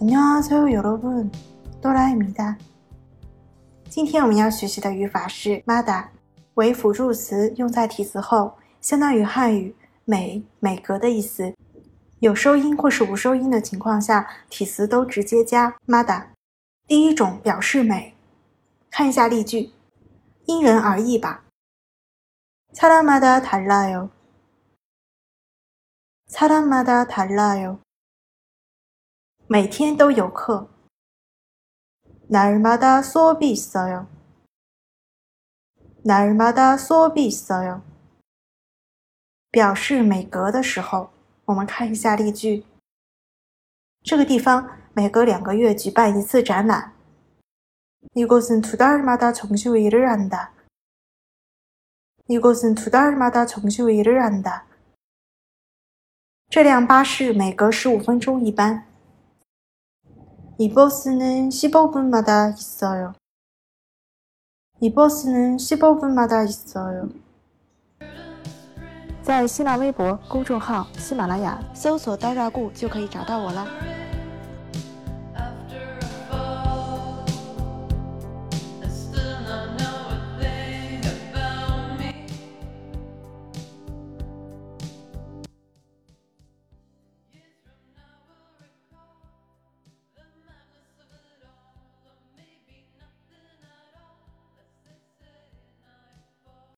안녕하세요 여러분. 도라입니다. 今天我们要学习的语法是 mada，为辅助词，用在题词后，相当于汉语每每格的意思。有收音或是无收音的情况下，体词都直接加 mada。第一种表示美，看一下例句，因人而异吧。사람마다달라 요。 사람마다달라 요。 每天都有课。날마다수업이있어 요。 날마다수업이있어 요。 表示每隔的时候。我们看一下例句。这个地方每隔两个月举办一次展览。이곳은두달마다정기회의를한 다。 이곳은두달마다정기회의를한 다。 这辆巴士每隔十五分钟一班。 이버스는십오분마다있어 요。 이버스는십오분마다있어 요。 在新浪微博公众号“喜马拉雅”搜索“刀扎固”就可以找到我了。